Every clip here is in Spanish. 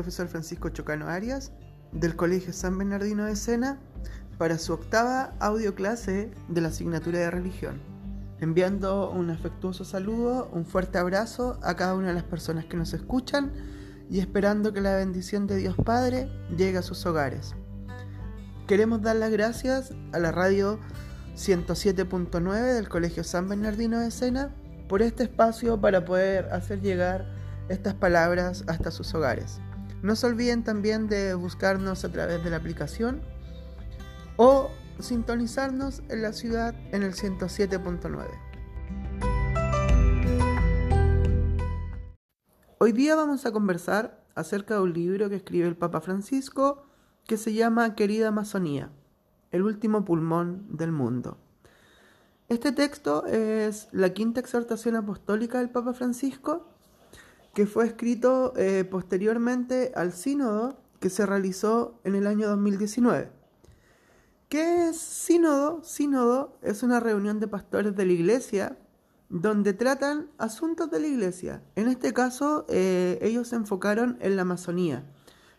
Profesor Francisco Chocano Arias del Colegio San Bernardino de Sena para su octava audioclase de la asignatura de religión, enviando un afectuoso saludo, un fuerte abrazo a cada una de las personas que nos escuchan y esperando que la bendición de Dios Padre llegue a sus hogares. Queremos dar las gracias a la radio 107.9 del Colegio San Bernardino de Sena por este espacio para poder hacer llegar estas palabras hasta sus hogares. No se olviden también de buscarnos a través de la aplicación o sintonizarnos en la ciudad en el 107.9. Hoy día vamos a conversar acerca de un libro que escribe el Papa Francisco que se llama Querida Amazonía, el último pulmón del mundo. Este texto es la quinta exhortación apostólica del Papa Francisco que fue escrito eh, posteriormente al sínodo que se realizó en el año 2019. ¿Qué es sínodo? Sínodo es una reunión de pastores de la iglesia donde tratan asuntos de la iglesia. En este caso, eh, ellos se enfocaron en la Amazonía.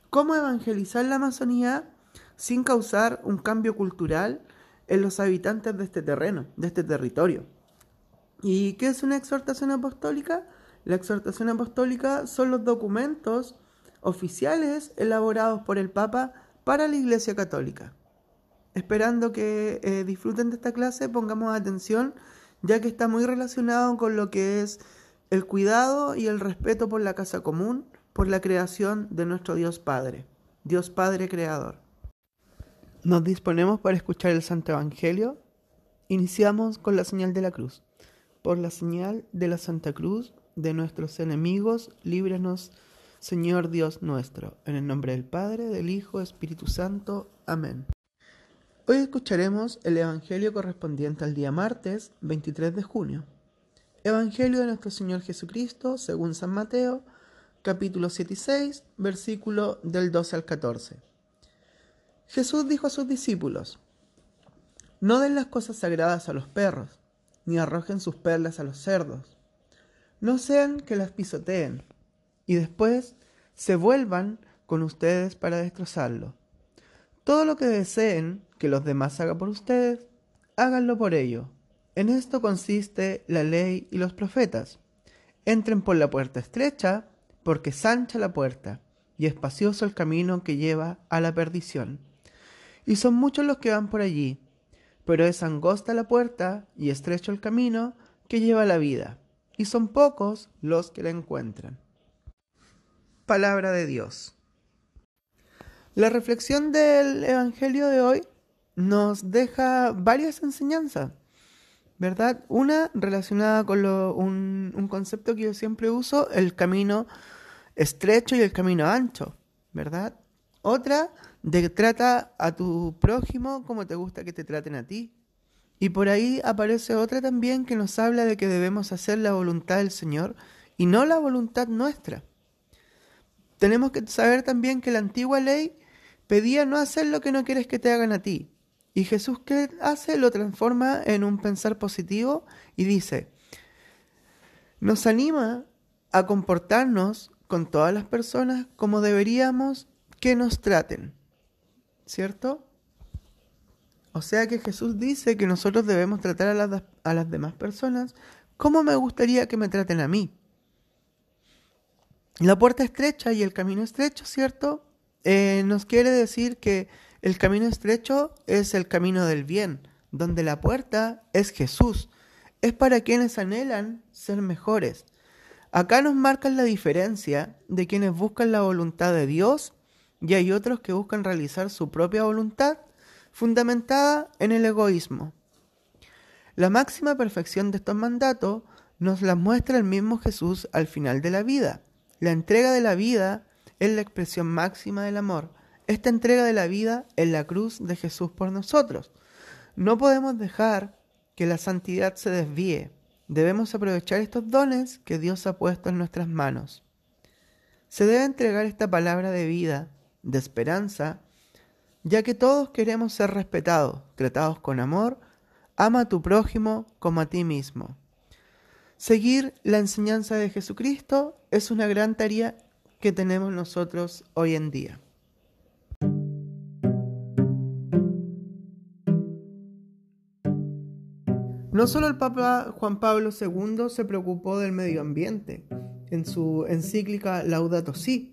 ¿Cómo evangelizar la Amazonía sin causar un cambio cultural en los habitantes de este terreno, de este territorio? ¿Y qué es una exhortación apostólica? La exhortación apostólica son los documentos oficiales elaborados por el Papa para la Iglesia Católica. Esperando que eh, disfruten de esta clase, pongamos atención, ya que está muy relacionado con lo que es el cuidado y el respeto por la casa común, por la creación de nuestro Dios Padre, Dios Padre Creador. Nos disponemos para escuchar el Santo Evangelio. Iniciamos con la señal de la cruz. Por la señal de la Santa Cruz de nuestros enemigos, líbranos, Señor Dios nuestro, en el nombre del Padre, del Hijo, Espíritu Santo. Amén. Hoy escucharemos el Evangelio correspondiente al día martes 23 de junio. Evangelio de nuestro Señor Jesucristo, según San Mateo, capítulo 7 y 6, versículo del 12 al 14. Jesús dijo a sus discípulos, No den las cosas sagradas a los perros, ni arrojen sus perlas a los cerdos no sean que las pisoteen y después se vuelvan con ustedes para destrozarlo. Todo lo que deseen que los demás hagan por ustedes, háganlo por ello. En esto consiste la ley y los profetas. Entren por la puerta estrecha, porque es la puerta y espacioso el camino que lleva a la perdición. Y son muchos los que van por allí, pero es angosta la puerta y estrecho el camino que lleva a la vida y son pocos los que la encuentran. Palabra de Dios. La reflexión del Evangelio de hoy nos deja varias enseñanzas, ¿verdad? Una relacionada con un, un concepto que yo siempre uso, el camino estrecho y el camino ancho, ¿verdad? Otra, de que trata a tu prójimo como te gusta que te traten a ti. Y por ahí aparece otra también que nos habla de que debemos hacer la voluntad del Señor y no la voluntad nuestra. Tenemos que saber también que la antigua ley pedía no hacer lo que no quieres que te hagan a ti. Y Jesús ¿qué hace? Lo transforma en un pensar positivo y dice, nos anima a comportarnos con todas las personas como deberíamos que nos traten. ¿Cierto? O sea que Jesús dice que nosotros debemos tratar a las, a las demás personas como me gustaría que me traten a mí. La puerta estrecha y el camino estrecho, ¿cierto? Eh, nos quiere decir que el camino estrecho es el camino del bien, donde la puerta es Jesús. Es para quienes anhelan ser mejores. Acá nos marcan la diferencia de quienes buscan la voluntad de Dios y hay otros que buscan realizar su propia voluntad fundamentada en el egoísmo. La máxima perfección de estos mandatos nos la muestra el mismo Jesús al final de la vida. La entrega de la vida es la expresión máxima del amor. Esta entrega de la vida es la cruz de Jesús por nosotros. No podemos dejar que la santidad se desvíe. Debemos aprovechar estos dones que Dios ha puesto en nuestras manos. Se debe entregar esta palabra de vida, de esperanza, ya que todos queremos ser respetados, tratados con amor, ama a tu prójimo como a ti mismo. Seguir la enseñanza de Jesucristo es una gran tarea, que tenemos nosotros hoy en día. No solo el Papa Juan Pablo II se preocupó del medio ambiente en su encíclica Laudato Si,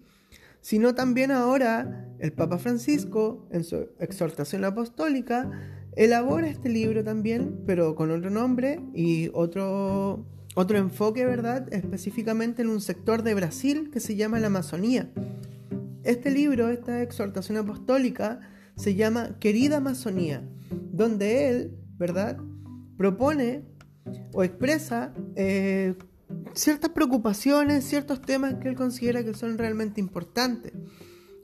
sino también ahora el Papa Francisco, en su exhortación apostólica, elabora este libro también, pero con otro nombre y otro, otro enfoque, ¿verdad? Específicamente en un sector de Brasil que se llama la Amazonía. Este libro, esta exhortación apostólica, se llama Querida Amazonía, donde él, ¿verdad? propone o expresa eh, ciertas preocupaciones, ciertos temas que él considera que son realmente importantes,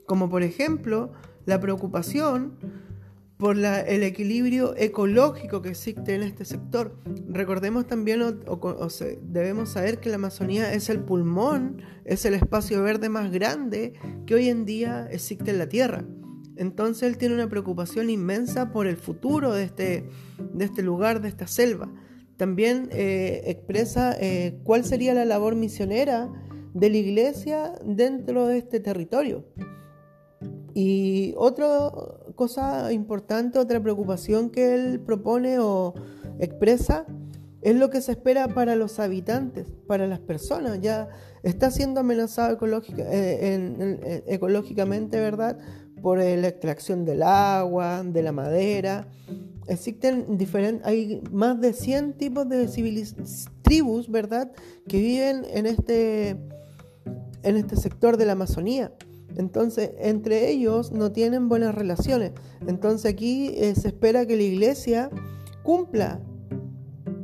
como por ejemplo la preocupación por el equilibrio ecológico que existe en este sector. Recordemos también, o, debemos saber que la Amazonía es el pulmón, es el espacio verde más grande que hoy en día existe en la Tierra. Entonces él tiene una preocupación inmensa por el futuro de este, de este lugar, de esta selva. También eh, expresa eh, cuál sería la labor misionera de la iglesia dentro de este territorio. Y otra cosa importante, otra preocupación que él propone o expresa es lo que se espera para los habitantes, para las personas. Ya está siendo amenazado eh, ecológicamente, ¿verdad? por la extracción del agua, de la madera. Existen diferentes, hay más de 100 tipos de tribus, ¿verdad?, que viven en este, en este sector de la Amazonía. Entonces, entre ellos no tienen buenas relaciones. Entonces aquí eh, se espera que la iglesia cumpla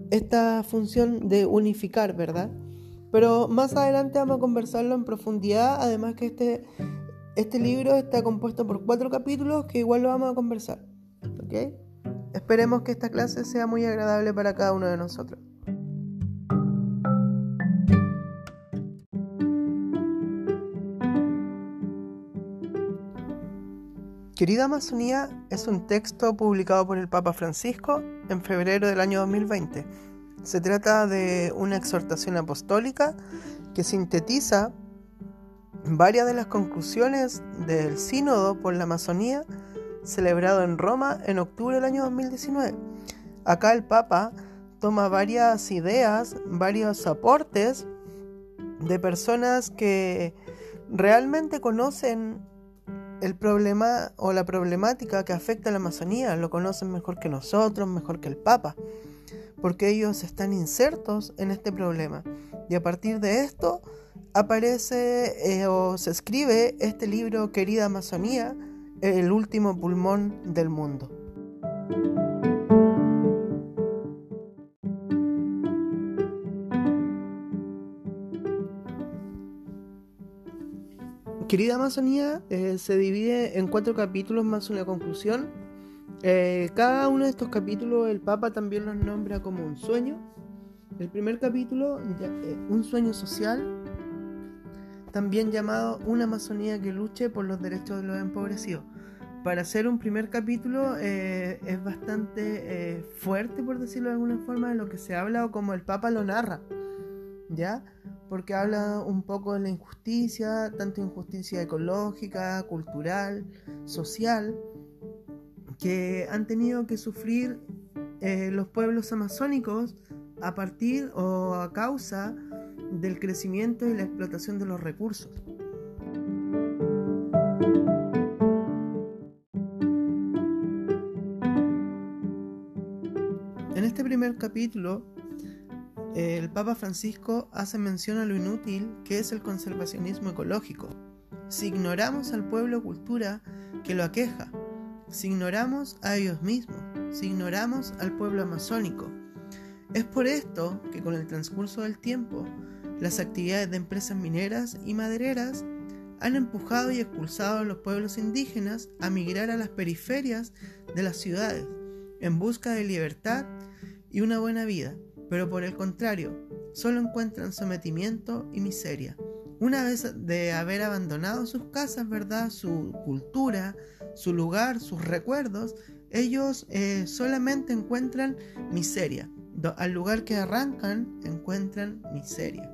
esta función de unificar, ¿verdad? Pero más adelante vamos a conversarlo en profundidad, además que este este libro está compuesto por cuatro capítulos que igual lo vamos a conversar. ¿Ok? Esperemos que esta clase sea muy agradable para cada uno de nosotros. Querida Amazonía es un texto publicado por el Papa Francisco en febrero del año 2020. Se trata de una exhortación apostólica que sintetiza varias de las conclusiones del Sínodo por la Amazonía celebrado en Roma en octubre del año 2019. Acá el Papa toma varias ideas, varios aportes de personas que realmente conocen el problema o la problemática que afecta a la Amazonía, lo conocen mejor que nosotros, mejor que el Papa, porque ellos están insertos en este problema. Y a partir de esto, aparece eh, o se escribe este libro Querida Amazonía, el último pulmón del mundo. Querida Amazonía eh, se divide en cuatro capítulos más una conclusión. Eh, cada uno de estos capítulos el Papa también los nombra como un sueño. El primer capítulo, un sueño social, también llamado Una Amazonía que luche por los derechos de los empobrecidos. Para hacer un primer capítulo eh, es bastante eh, fuerte, por decirlo de alguna forma, de lo que se habla o como el Papa lo narra, ¿ya? Porque habla un poco de la injusticia, tanto injusticia ecológica, cultural, social, que han tenido que sufrir eh, los pueblos amazónicos a partir o a causa del crecimiento y la explotación de los recursos. Capítulo, el Papa Francisco hace mención a lo inútil que es el conservacionismo ecológico. Si ignoramos al pueblo cultura que lo aqueja, si ignoramos a ellos mismos, si ignoramos al pueblo amazónico, es por esto que con el transcurso del tiempo las actividades de empresas mineras y madereras han empujado y expulsado a los pueblos indígenas a migrar a las periferias de las ciudades en busca de libertad y una buena vida, pero por el contrario, solo encuentran sometimiento y miseria. Una vez de haber abandonado sus casas, ¿verdad? Su cultura, su lugar, sus recuerdos, ellos eh, solamente encuentran miseria. Al lugar que arrancan, encuentran miseria.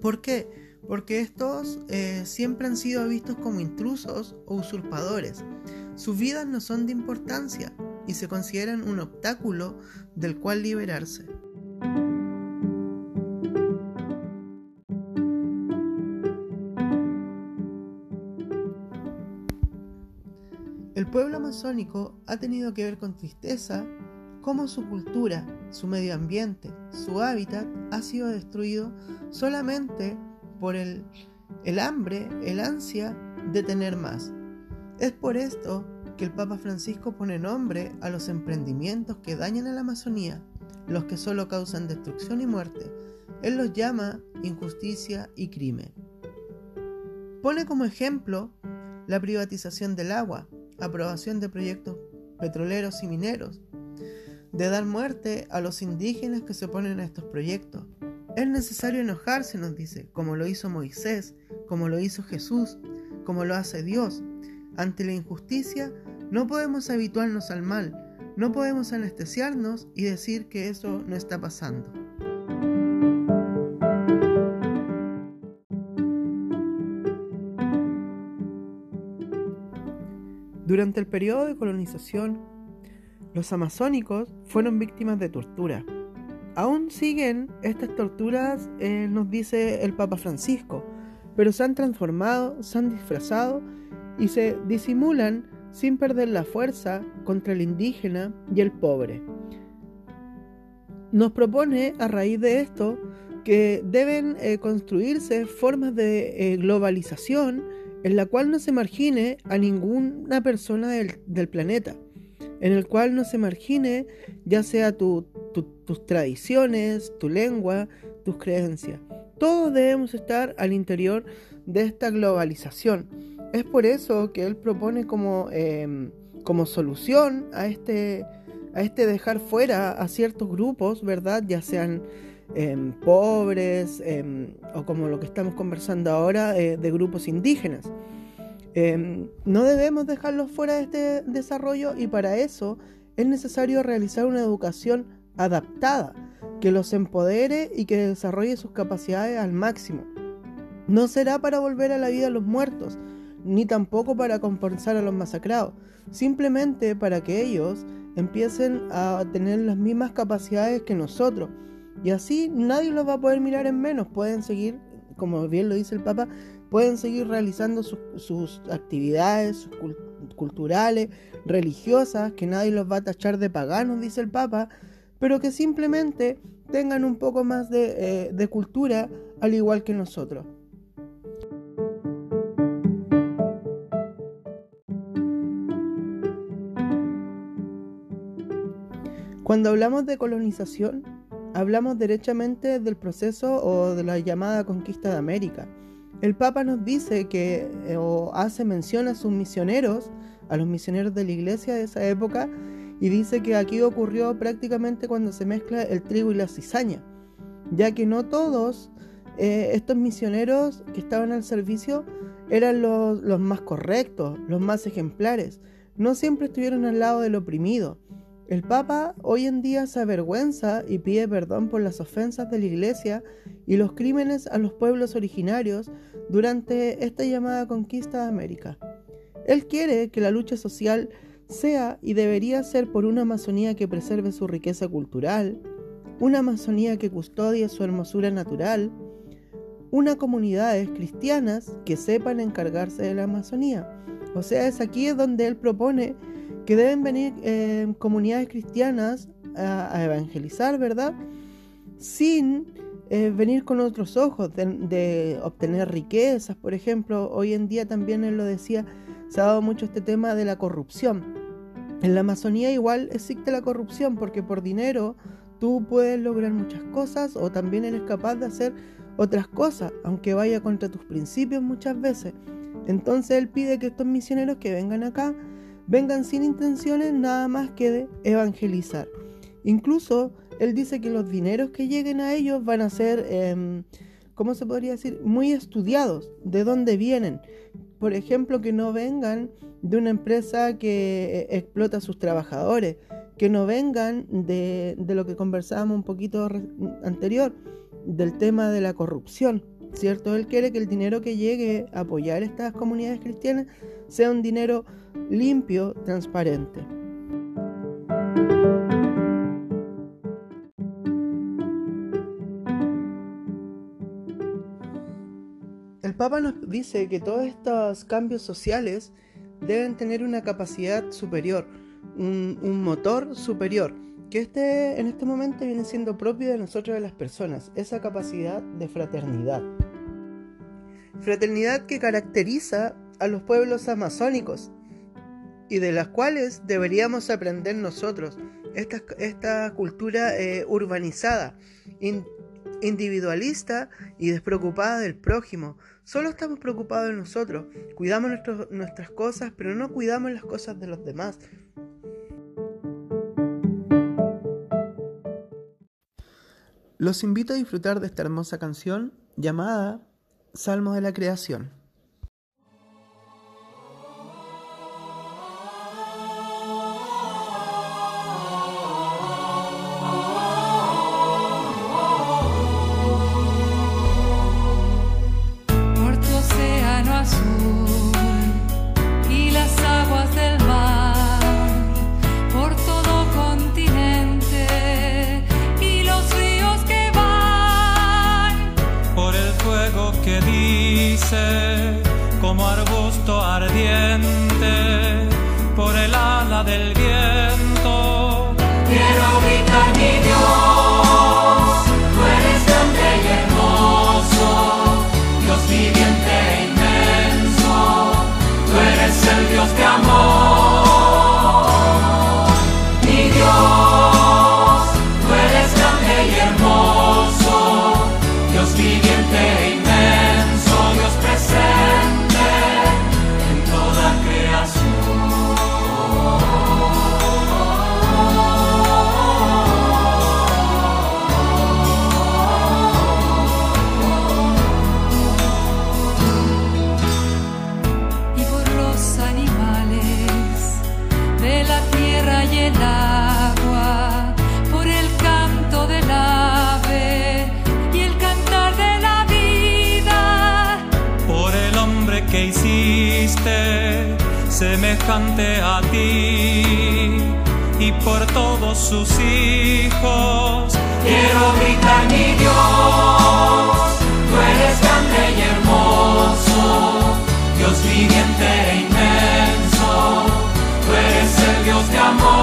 ¿Por qué? porque estos eh, siempre han sido vistos como intrusos o usurpadores. Sus vidas no son de importancia y se consideran un obstáculo del cual liberarse. El pueblo amazónico ha tenido que ver con tristeza cómo su cultura, su medio ambiente, su hábitat ha sido destruido solamente por el, el hambre, el ansia de tener más. Es por esto que el Papa Francisco pone nombre a los emprendimientos que dañan a la Amazonía, los que solo causan destrucción y muerte. Él los llama injusticia y crimen. Pone como ejemplo la privatización del agua, aprobación de proyectos petroleros y mineros, de dar muerte a los indígenas que se oponen a estos proyectos. Es necesario enojarse, nos dice, como lo hizo Moisés, como lo hizo Jesús, como lo hace Dios. Ante la injusticia no podemos habituarnos al mal, no podemos anestesiarnos y decir que eso no está pasando. Durante el periodo de colonización, los amazónicos fueron víctimas de tortura. Aún siguen estas torturas, eh, nos dice el Papa Francisco, pero se han transformado, se han disfrazado y se disimulan sin perder la fuerza contra el indígena y el pobre. Nos propone a raíz de esto que deben eh, construirse formas de eh, globalización en la cual no se margine a ninguna persona del planeta en el cual no se margine ya sea tus tradiciones, tu lengua, tus creencias. Todos debemos estar al interior de esta globalización. Es por eso que él propone como, em, como solución a este, a este dejar fuera a ciertos grupos, ¿verdad? Ya sean em, pobres em, o como lo que estamos conversando ahora eh, de grupos indígenas. No debemos dejarlos fuera de este desarrollo y para eso es necesario realizar una educación adaptada, que los empodere y que desarrolle sus capacidades al máximo. No será para volver a la vida a los muertos, ni tampoco para compensar a los masacrados, simplemente para que ellos empiecen a tener las mismas capacidades que nosotros. Y así nadie los va a poder mirar en menos, pueden seguir, como bien lo dice el Papa, pueden seguir realizando sus, actividades culturales, religiosas, que nadie los va a tachar de paganos, dice el Papa, pero que simplemente tengan un poco más de, eh, de cultura al igual que nosotros. Cuando hablamos de colonización, hablamos derechamente del proceso o de la llamada conquista de América el Papa nos dice que eh, o hace mención a sus misioneros, a los misioneros de la iglesia de esa época, y dice que aquí ocurrió prácticamente cuando se mezcla el trigo y la cizaña, ya que no todos eh, estos misioneros que estaban al servicio eran los, los más correctos, los más ejemplares, no siempre estuvieron al lado del oprimido. El Papa hoy en día se avergüenza y pide perdón por las ofensas de la Iglesia y los crímenes a los pueblos originarios durante esta llamada conquista de América. Él quiere que la lucha social sea y debería ser por una Amazonía que preserve su riqueza cultural, una Amazonía que custodie su hermosura natural, una comunidades cristianas que sepan encargarse de la Amazonía. O sea, es aquí donde él propone que deben venir eh, comunidades cristianas a, evangelizar, ¿verdad? Sin eh, venir con otros ojos, de, obtener riquezas, por ejemplo. Hoy en día también él lo decía, se ha dado mucho este tema de la corrupción. En la Amazonía igual existe la corrupción porque por dinero tú puedes lograr muchas cosas o también eres capaz de hacer otras cosas, aunque vaya contra tus principios muchas veces. Entonces él pide que estos misioneros que vengan acá vengan sin intenciones nada más que de evangelizar. Incluso él dice que los dineros que lleguen a ellos van a ser, eh, ¿cómo se podría decir?, muy estudiados, de dónde vienen. Por ejemplo, que no vengan de una empresa que eh, explota a sus trabajadores, que no vengan de, de lo que conversábamos un poquito anterior, del tema de la corrupción, ¿cierto? Él quiere que el dinero que llegue a apoyar estas comunidades cristianas sea un dinero limpio, transparente. El Papa nos dice que todos estos cambios sociales deben tener una capacidad superior, un, motor superior, que este, en este momento viene siendo propio de nosotros, de las personas, esa capacidad de fraternidad. Fraternidad que caracteriza a los pueblos amazónicos y de las cuales deberíamos aprender nosotros, esta, esta cultura eh, urbanizada, individualista y despreocupada del prójimo. Solo estamos preocupados de nosotros, cuidamos nuestras cosas, pero no cuidamos las cosas de los demás. Los invito a disfrutar de esta hermosa canción llamada Salmos de la Creación. Del viento. Por todos sus hijos. Quiero gritar mi Dios, tú eres grande y hermoso, Dios viviente e inmenso, tú eres el Dios de amor.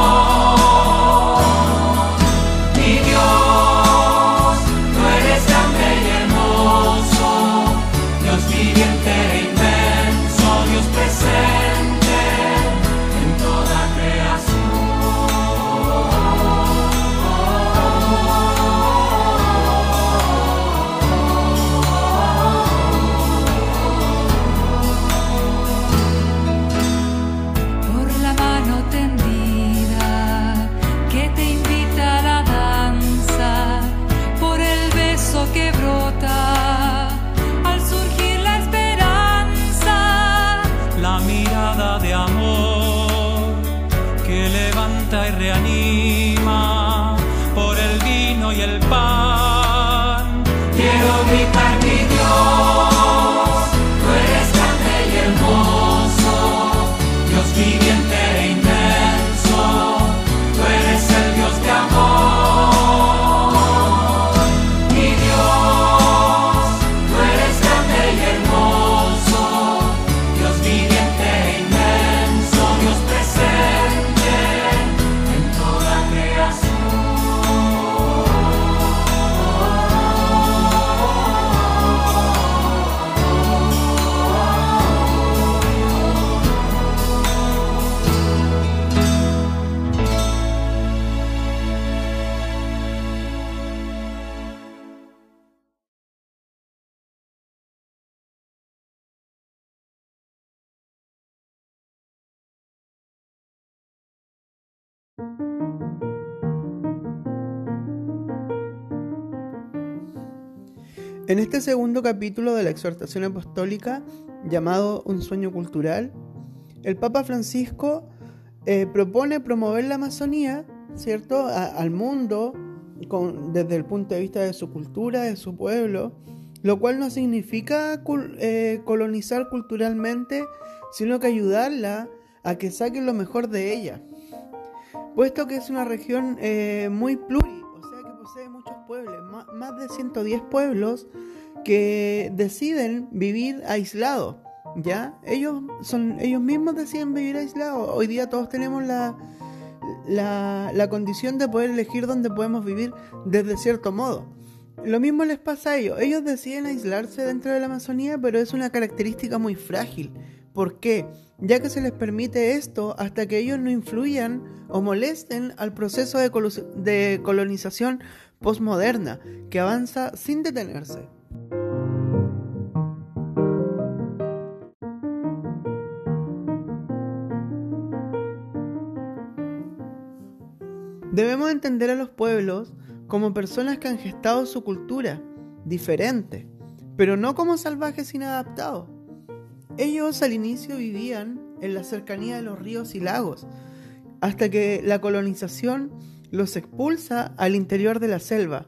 En este segundo capítulo de la exhortación apostólica, llamado Un sueño cultural, el Papa Francisco eh, propone promover la Amazonía, ¿cierto?, al mundo desde el punto de vista de su cultura, de su pueblo, lo cual no significa eh, colonizar culturalmente, sino que ayudarla a que saquen lo mejor de ella. Puesto que es una región eh, muy pluri, posee muchos pueblos, más de 110 pueblos que deciden vivir aislados, ¿ya? Ellos, son, ellos mismos deciden vivir aislados. Hoy día todos tenemos la, la, la condición de poder elegir dónde podemos vivir desde cierto modo. Lo mismo les pasa a ellos. Ellos deciden aislarse dentro de la Amazonía, pero es una característica muy frágil. ¿Por qué? Ya que se les permite esto hasta que ellos no influyan o molesten al proceso de, de colonización postmoderna, que avanza sin detenerse. Debemos entender a los pueblos como personas que han gestado su cultura, diferente, pero no como salvajes inadaptados. Ellos al inicio vivían en la cercanía de los ríos y lagos, hasta que la colonización los expulsa al interior de la selva.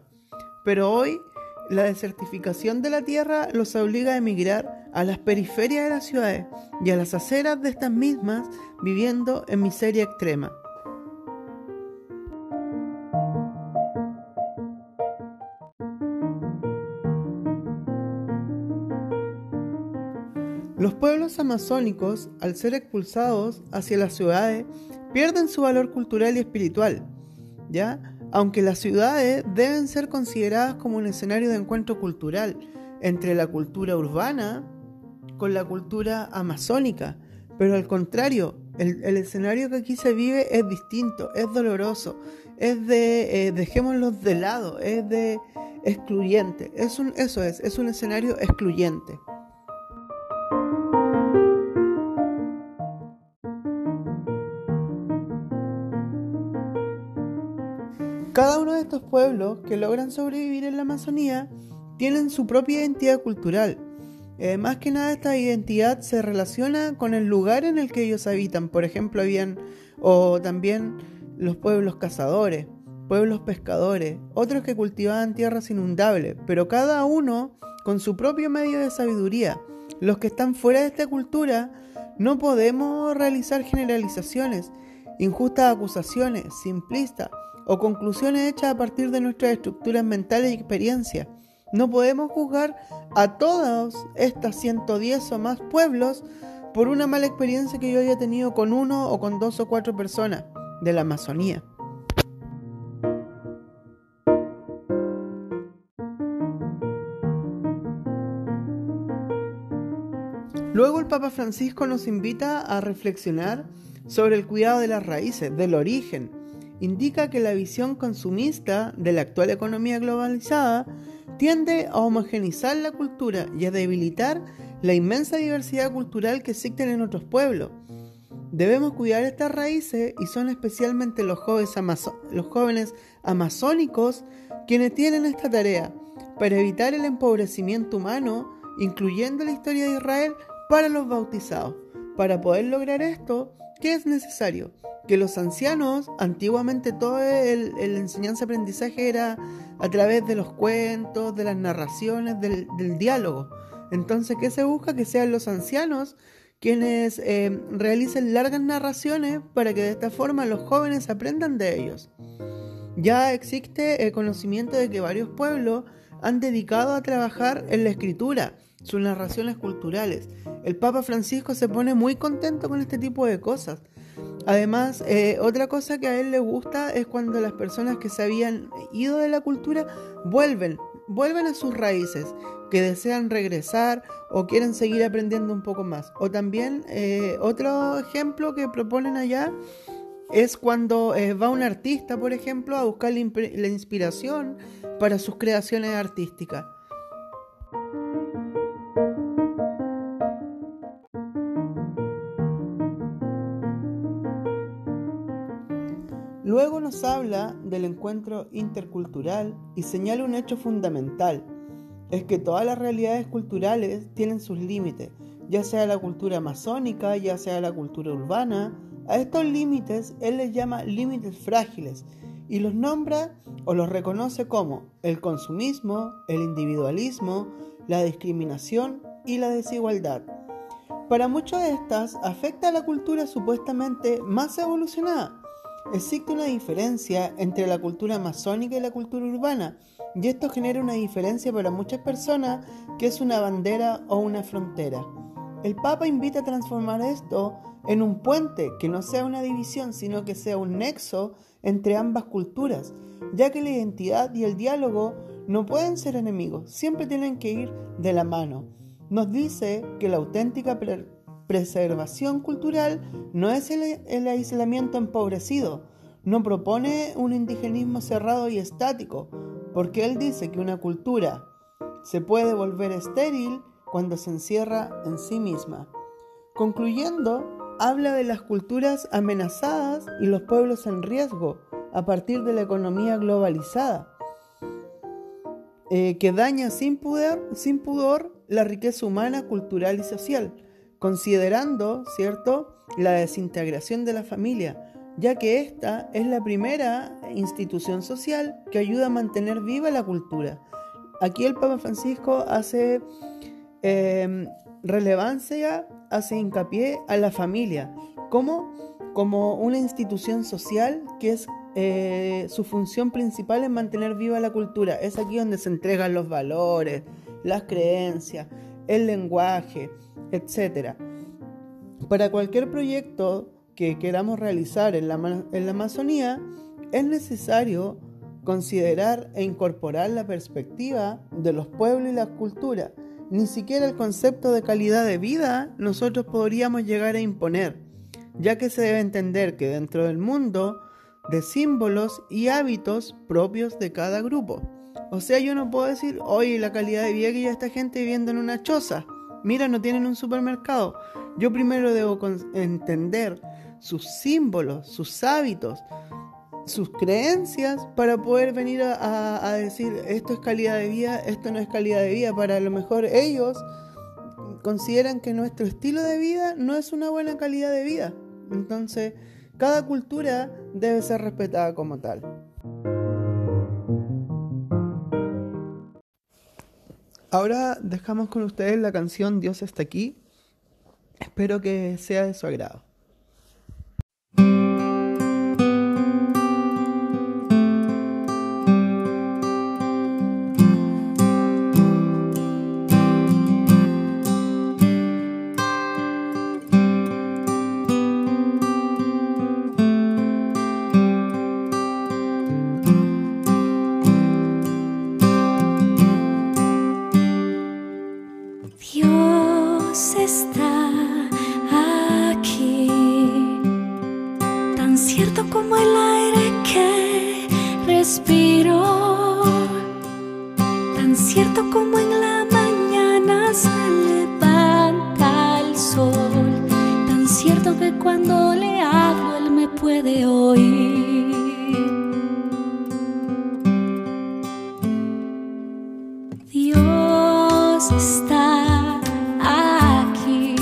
Pero hoy la desertificación de la tierra los obliga a emigrar a las periferias de las ciudades y a las aceras de estas mismas viviendo en miseria extrema. Los pueblos amazónicos, al ser expulsados hacia las ciudades, pierden su valor cultural y espiritual, ¿ya? Aunque las ciudades deben ser consideradas como un escenario de encuentro cultural entre la cultura urbana con la cultura amazónica, pero al contrario, el, escenario que aquí se vive es distinto, es doloroso, es de eh, dejémoslos de lado, es de excluyente, es un, eso es, es un escenario excluyente. Cada uno de estos pueblos que logran sobrevivir en la Amazonía tienen su propia identidad cultural. Eh, más que nada esta identidad se relaciona con el lugar en el que ellos habitan. Por ejemplo, habían o también los pueblos cazadores, pueblos pescadores, otros que cultivaban tierras inundables, pero cada uno con su propio medio de sabiduría. Los que están fuera de esta cultura no podemos realizar generalizaciones, injustas acusaciones, simplistas o conclusiones hechas a partir de nuestras estructuras mentales y experiencias. No podemos juzgar a todas estas 110 o más pueblos por una mala experiencia que yo haya tenido con uno o con dos o cuatro personas de la Amazonía. Luego el Papa Francisco nos invita a reflexionar sobre el cuidado de las raíces, del origen, indica que la visión consumista de la actual economía globalizada tiende a homogenizar la cultura y a debilitar la inmensa diversidad cultural que existe en otros pueblos. Debemos cuidar estas raíces y son especialmente los jóvenes, los jóvenes amazónicos quienes tienen esta tarea para evitar el empobrecimiento humano, incluyendo la historia de Israel para los bautizados. Para poder lograr esto, ¿qué es necesario? que los ancianos, antiguamente todo el, enseñanza-aprendizaje era a través de los cuentos, de las narraciones, del, diálogo. Entonces, ¿qué se busca? Que sean los ancianos quienes eh, realicen largas narraciones para que de esta forma los jóvenes aprendan de ellos. Ya existe el conocimiento de que varios pueblos han dedicado a trabajar en la escritura, sus narraciones culturales. El Papa Francisco se pone muy contento con este tipo de cosas Además, eh, otra cosa que a él le gusta es cuando las personas que se habían ido de la cultura vuelven, vuelven a sus raíces, que desean regresar o quieren seguir aprendiendo un poco más. O también eh, otro ejemplo que proponen allá es cuando eh, va un artista, por ejemplo, a buscar la inspiración para sus creaciones artísticas. Luego nos habla del encuentro intercultural y señala un hecho fundamental, es que todas las realidades culturales tienen sus límites, ya sea la cultura amazónica, ya sea la cultura urbana. A estos límites él les llama límites frágiles y los nombra o los reconoce como el consumismo, el individualismo, la discriminación y la desigualdad. Para muchos de estas afecta a la cultura supuestamente más evolucionada. Existe una diferencia entre la cultura masónica y la cultura urbana, y esto genera una diferencia para muchas personas que es una bandera o una frontera. El Papa invita a transformar esto en un puente que no sea una división, sino que sea un nexo entre ambas culturas, ya que la identidad y el diálogo no pueden ser enemigos, siempre tienen que ir de la mano. Nos dice que la auténtica preservación cultural no es el aislamiento empobrecido, no propone un indigenismo cerrado y estático, porque él dice que una cultura se puede volver estéril cuando se encierra en sí misma. Concluyendo, habla de las culturas amenazadas y los pueblos en riesgo a partir de la economía globalizada, eh, que daña sin pudor, sin pudor la riqueza humana, cultural y social, considerando, ¿cierto?, la desintegración de la familia, ya que esta es la primera institución social que ayuda a mantener viva la cultura. Aquí el Papa Francisco hace eh, relevancia hace hincapié a la familia como, como una institución social que es eh, su función principal es mantener viva la cultura. Es aquí donde se entregan los valores, las creencias, el lenguaje, etc. Para cualquier proyecto que queramos realizar en la, en la Amazonía, es necesario considerar e incorporar la perspectiva de los pueblos y las culturas ni siquiera el concepto de calidad de vida nosotros podríamos llegar a imponer, ya que se debe entender que dentro del mundo de símbolos y hábitos propios de cada grupo. O sea, yo no puedo decir, oye, la calidad de vida que ya esta gente viviendo en una choza. Mira, no tienen un supermercado. Yo primero debo entender sus símbolos, sus hábitos, sus creencias para poder venir a, decir esto es calidad de vida, esto no es calidad de vida. Para lo mejor ellos consideran que nuestro estilo de vida no es una buena calidad de vida. Entonces, cada cultura debe ser respetada como tal. Ahora dejamos con ustedes la canción Dios está aquí. Espero que sea de su agrado. Está aquí,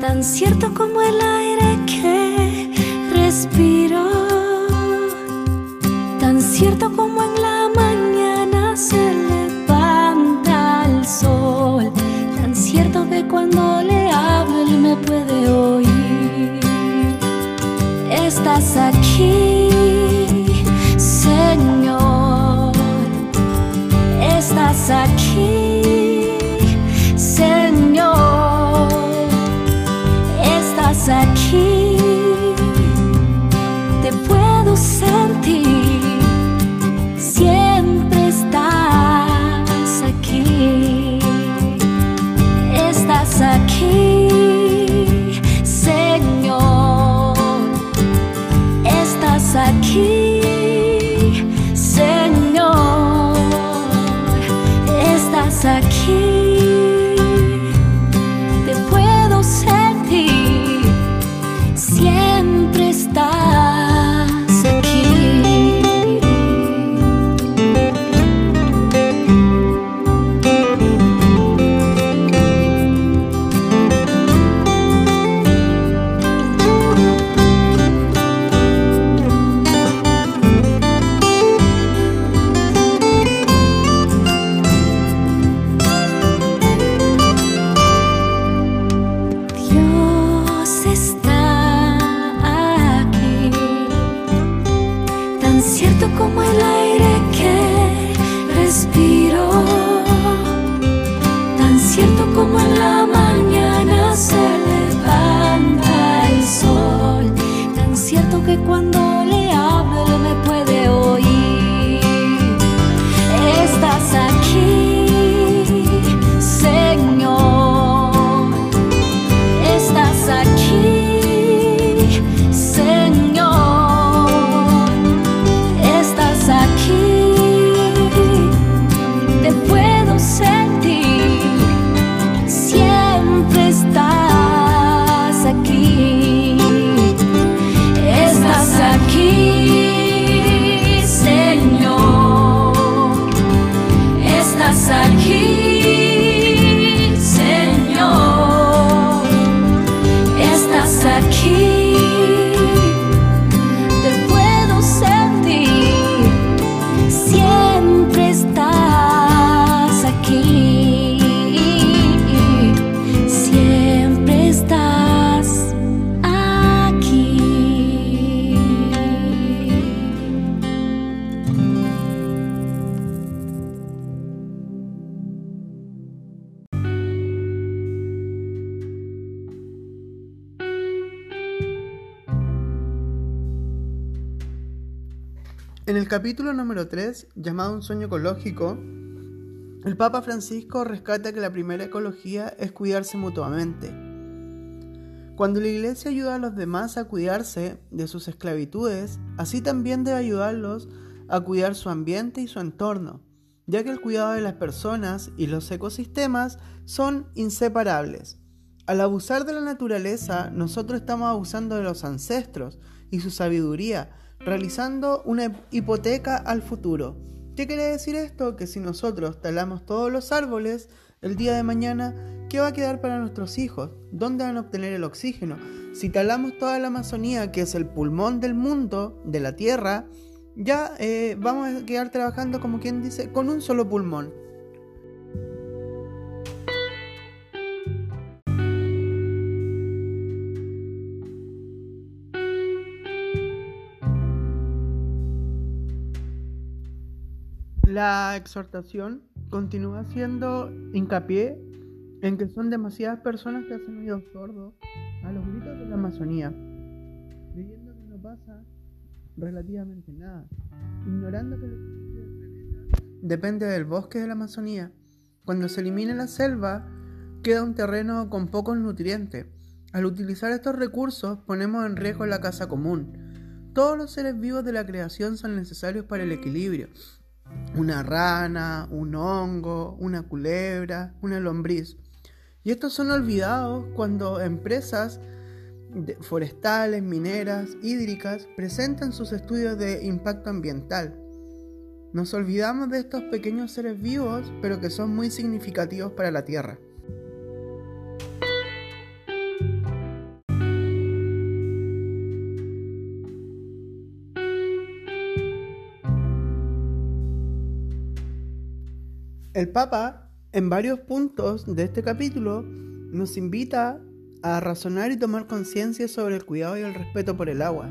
tan cierto como el aire que respiro, tan cierto como en la mañana se levanta el sol, tan cierto que cuando le hablo él me puede oír. Estás aquí. I keep En el capítulo número 3, llamado Un sueño ecológico, el Papa Francisco rescata que la primera ecología es cuidarse mutuamente. Cuando la Iglesia ayuda a los demás a cuidarse de sus esclavitudes, así también debe ayudarlos a cuidar su ambiente y su entorno, ya que el cuidado de las personas y los ecosistemas son inseparables. Al abusar de la naturaleza, nosotros estamos abusando de los ancestros y su sabiduría, realizando una hipoteca al futuro. ¿Qué quiere decir esto? Que si nosotros talamos todos los árboles, el día de mañana, ¿qué va a quedar para nuestros hijos? ¿Dónde van a obtener el oxígeno? Si talamos toda la Amazonía, que es el pulmón del mundo, de la Tierra, ya eh, vamos a quedar trabajando, como quien dice, con un solo pulmón. La exhortación continúa haciendo hincapié en que son demasiadas personas que hacen oídos sordos a los gritos de la Amazonía, creyendo que no pasa relativamente nada, ignorando que depende del bosque de la Amazonía. Cuando se elimina la selva, queda un terreno con pocos nutrientes. Al utilizar estos recursos ponemos en riesgo la casa común. Todos los seres vivos de la creación son necesarios para el equilibrio una rana, un hongo, una culebra, una lombriz. Y estos son olvidados cuando empresas forestales, mineras, hídricas presentan sus estudios de impacto ambiental. Nos olvidamos de estos pequeños seres vivos, pero que son muy significativos para la Tierra. El Papa, en varios puntos de este capítulo, nos invita a razonar y tomar conciencia sobre el cuidado y el respeto por el agua,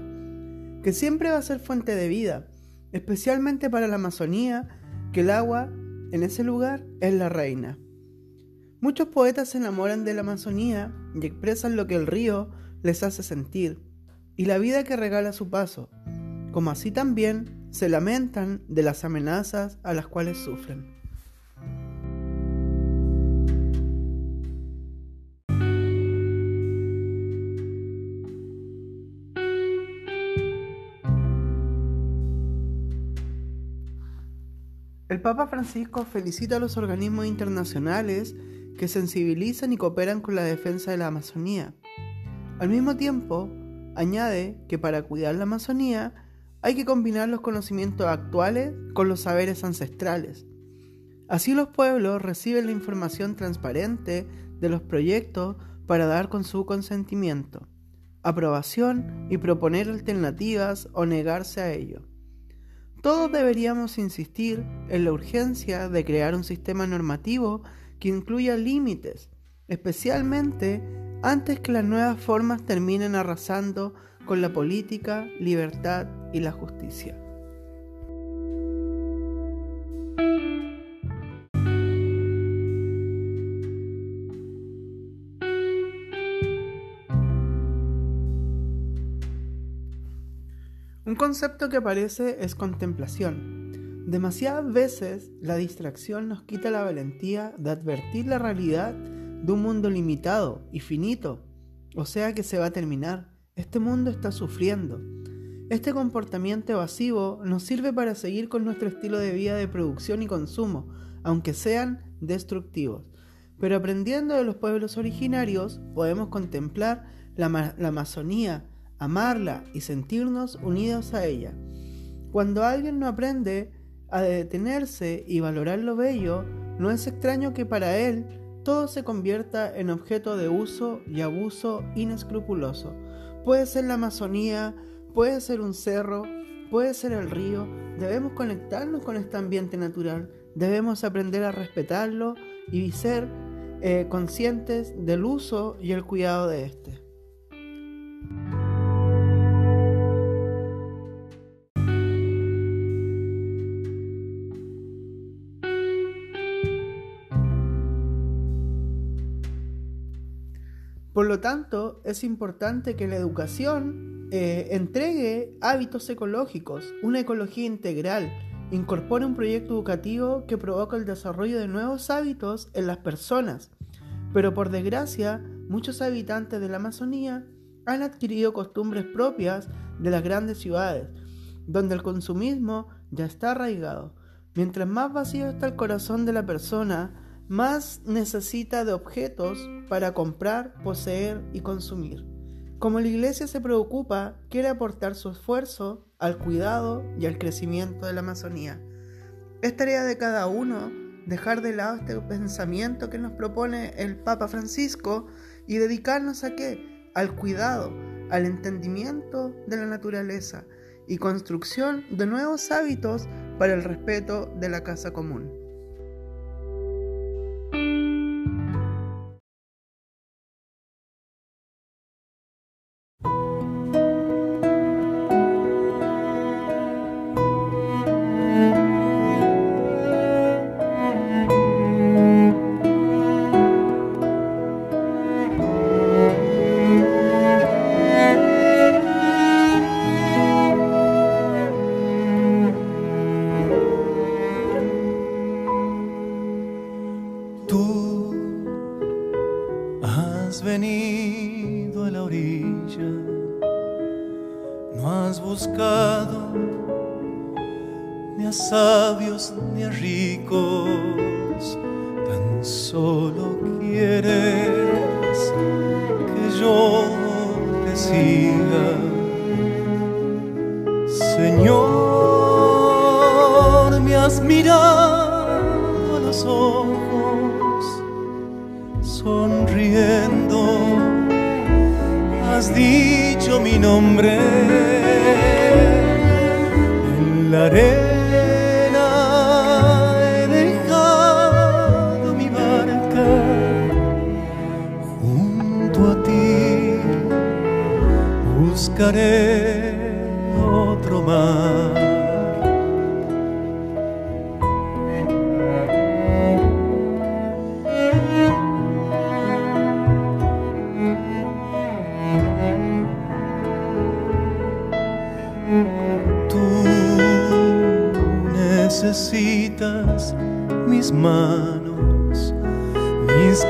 que siempre va a ser fuente de vida, especialmente para la Amazonía, que el agua en ese lugar es la reina. Muchos poetas se enamoran de la Amazonía y expresan lo que el río les hace sentir y la vida que regala su paso, como así también se lamentan de las amenazas a las cuales sufren. El Papa Francisco felicita a los organismos internacionales que sensibilizan y cooperan con la defensa de la Amazonía. Al mismo tiempo, añade que para cuidar la Amazonía hay que combinar los conocimientos actuales con los saberes ancestrales. Así los pueblos reciben la información transparente de los proyectos para dar con su consentimiento, aprobación y proponer alternativas o negarse a ello. Todos deberíamos insistir en la urgencia de crear un sistema normativo que incluya límites, especialmente antes que las nuevas formas terminen arrasando con la política, libertad y la justicia. Concepto que aparece es contemplación. Demasiadas veces la distracción nos quita la valentía de advertir la realidad de un mundo limitado y finito, o sea que se va a terminar. Este mundo está sufriendo. Este comportamiento evasivo nos sirve para seguir con nuestro estilo de vida de producción y consumo, aunque sean destructivos. Pero aprendiendo de los pueblos originarios, podemos contemplar la, la Amazonía, amarla y sentirnos unidos a ella. Cuando alguien no aprende a detenerse y valorar lo bello, no es extraño que para él todo se convierta en objeto de uso y abuso inescrupuloso. Puede ser la Amazonía, puede ser un cerro, puede ser el río. Debemos conectarnos con este ambiente natural, debemos aprender a respetarlo y ser eh, conscientes del uso y el cuidado de este. Por lo tanto, es importante que la educación eh, entregue hábitos ecológicos, una ecología integral, incorpore un proyecto educativo que provoca el desarrollo de nuevos hábitos en las personas. Pero por desgracia, muchos habitantes de la Amazonía han adquirido costumbres propias de las grandes ciudades, donde el consumismo ya está arraigado. Mientras más vacío está el corazón de la persona, más necesita de objetos para comprar, poseer y consumir. Como la iglesia se preocupa, quiere aportar su esfuerzo al cuidado y al crecimiento de la Amazonía. Es tarea de cada uno dejar de lado este pensamiento que nos propone el Papa Francisco y dedicarnos a qué? Al cuidado, al entendimiento de la naturaleza y construcción de nuevos hábitos para el respeto de la casa común.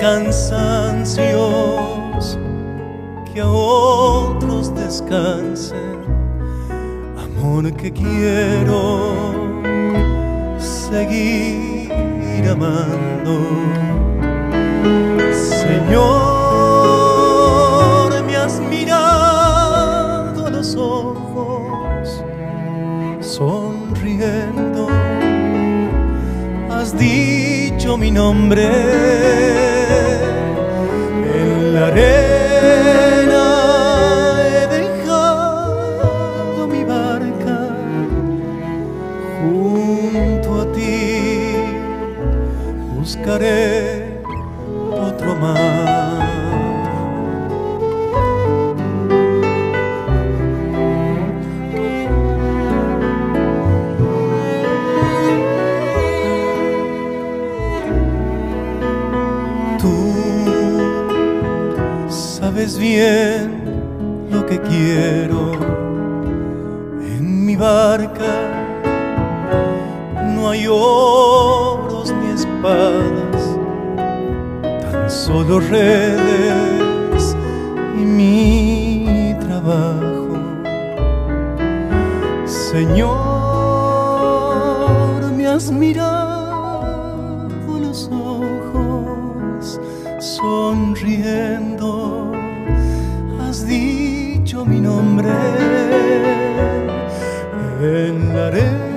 cansancios, que a otros descansen, amor que quiero seguir amando. Señor, me has mirado a los ojos, sonriendo, has dicho mi nombre. solo redes y mi trabajo. Señor, me has mirado los ojos sonriendo, has dicho mi nombre en la arena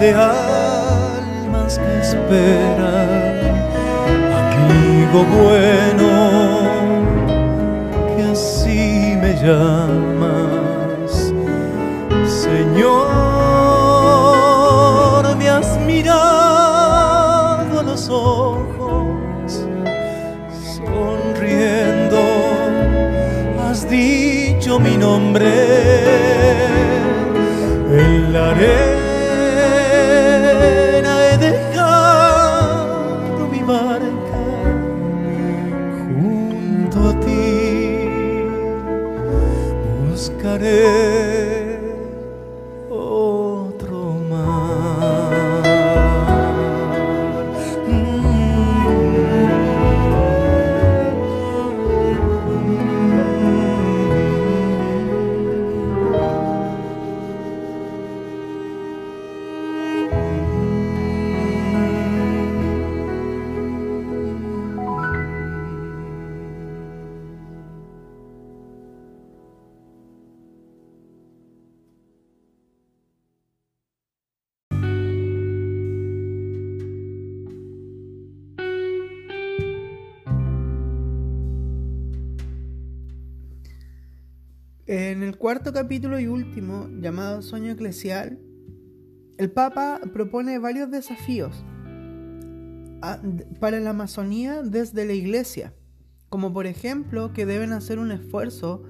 de almas que esperan amigo bueno, que así me llamas, Señor, me has mirado a los ojos, sonriendo, has dicho mi nombre. En la Sueño Eclesial, el Papa propone varios desafíos a- para la Amazonía desde la Iglesia, como por ejemplo que deben hacer un esfuerzo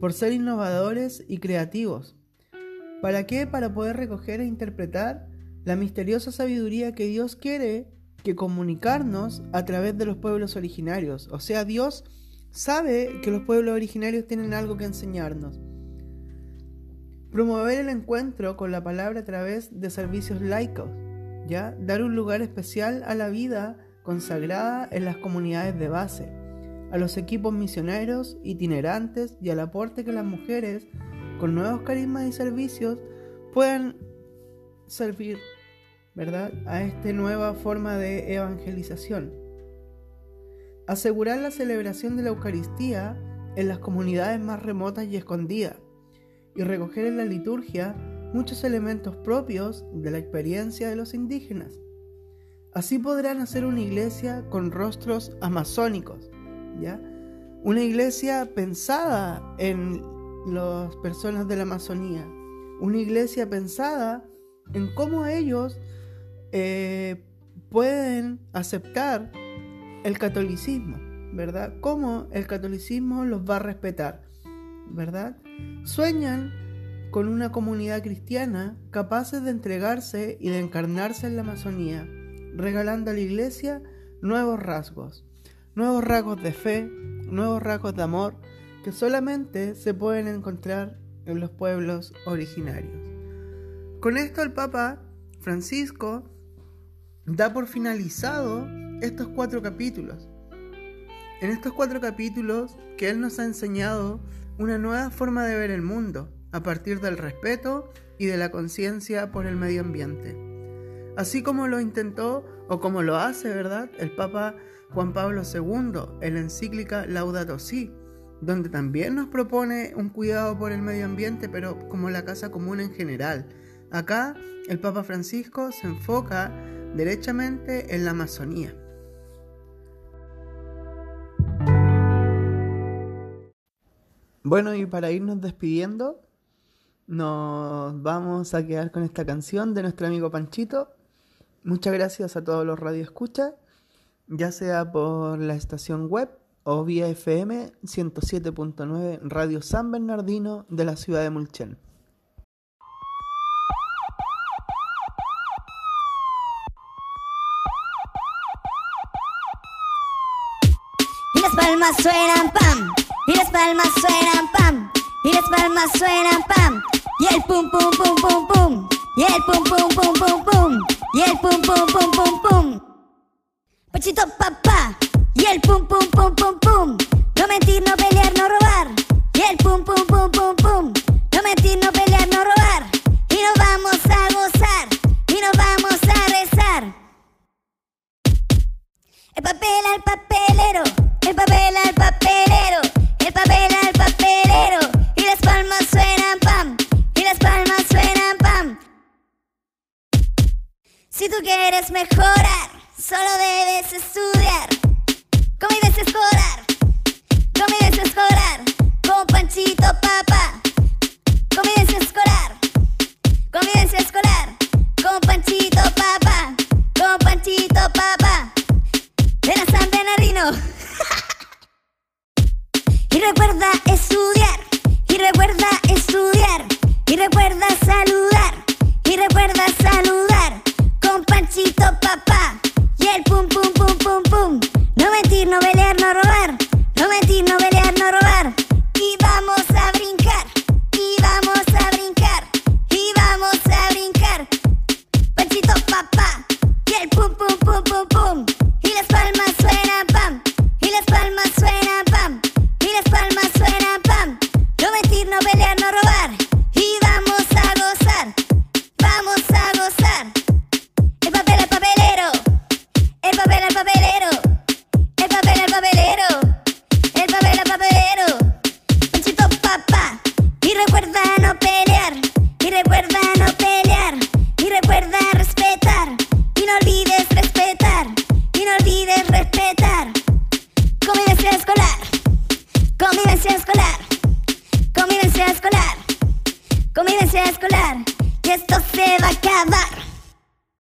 por ser innovadores y creativos. ¿Para qué? Para poder recoger e interpretar la misteriosa sabiduría que Dios quiere que comunicarnos a través de los pueblos originarios. O sea, Dios sabe que los pueblos originarios tienen algo que enseñarnos. Promover el encuentro con la palabra a través de servicios laicos, ¿ya? Dar un lugar especial a la vida consagrada en las comunidades de base, a los equipos misioneros, itinerantes y al aporte que las mujeres con nuevos carismas y servicios puedan servir, ¿verdad? A esta nueva forma de evangelización. Asegurar la celebración de la Eucaristía en las comunidades más remotas y escondidas y recoger en la liturgia muchos elementos propios de la experiencia de los indígenas. Así podrán hacer una iglesia con rostros amazónicos, ¿ya? Una iglesia pensada en las personas de la Amazonía, una iglesia pensada en cómo ellos eh, pueden aceptar el catolicismo, ¿verdad? Cómo el catolicismo los va a respetar, ¿verdad? Sueñan con una comunidad cristiana capaces de entregarse y de encarnarse en la Amazonía, regalando a la iglesia nuevos rasgos, nuevos rasgos de fe, nuevos rasgos de amor que solamente se pueden encontrar en los pueblos originarios. Con esto el Papa Francisco da por finalizado estos cuatro capítulos. En estos cuatro capítulos que Él nos ha enseñado una nueva forma de ver el mundo a partir del respeto y de la conciencia por el medio ambiente. Así como lo intentó o como lo hace, ¿verdad? El Papa Juan Pablo II en la encíclica Laudato Si, donde también nos propone un cuidado por el medio ambiente, pero como la casa común en general. Acá el Papa Francisco se enfoca derechamente en la Amazonía. Bueno, y para irnos despidiendo, nos vamos a quedar con esta canción de nuestro amigo Panchito. Muchas gracias a todos los radioescuchas, ya sea por la estación web o vía FM 107.9 Radio San Bernardino de la ciudad de Mulchen. Y las palmas suenan pam, y las palmas suenan pam, y las palmas suenan pam, y el pum pum pum pum pum, y el pum pum pum pum pum, y el pum pum pum pum pum. Pachito papá, y el pum pum pum pum pum, no mentir, no pelear, no robar, y el pum pum pum pum pum, no mentir, no pelear, no robar, y nos vamos a gozar, y nos vamos a rezar. El papel al papelero, el papel al papelero, el papel al papelero. Y las palmas suenan pam, y las palmas suenan pam. Si tú quieres mejorar, solo debes estudiar. Convivencia escolar. Convivencia escolar. Con Panchito Papá. Convivencia escolar. Convivencia recuerda estudiar, y recuerda estudiar, y recuerda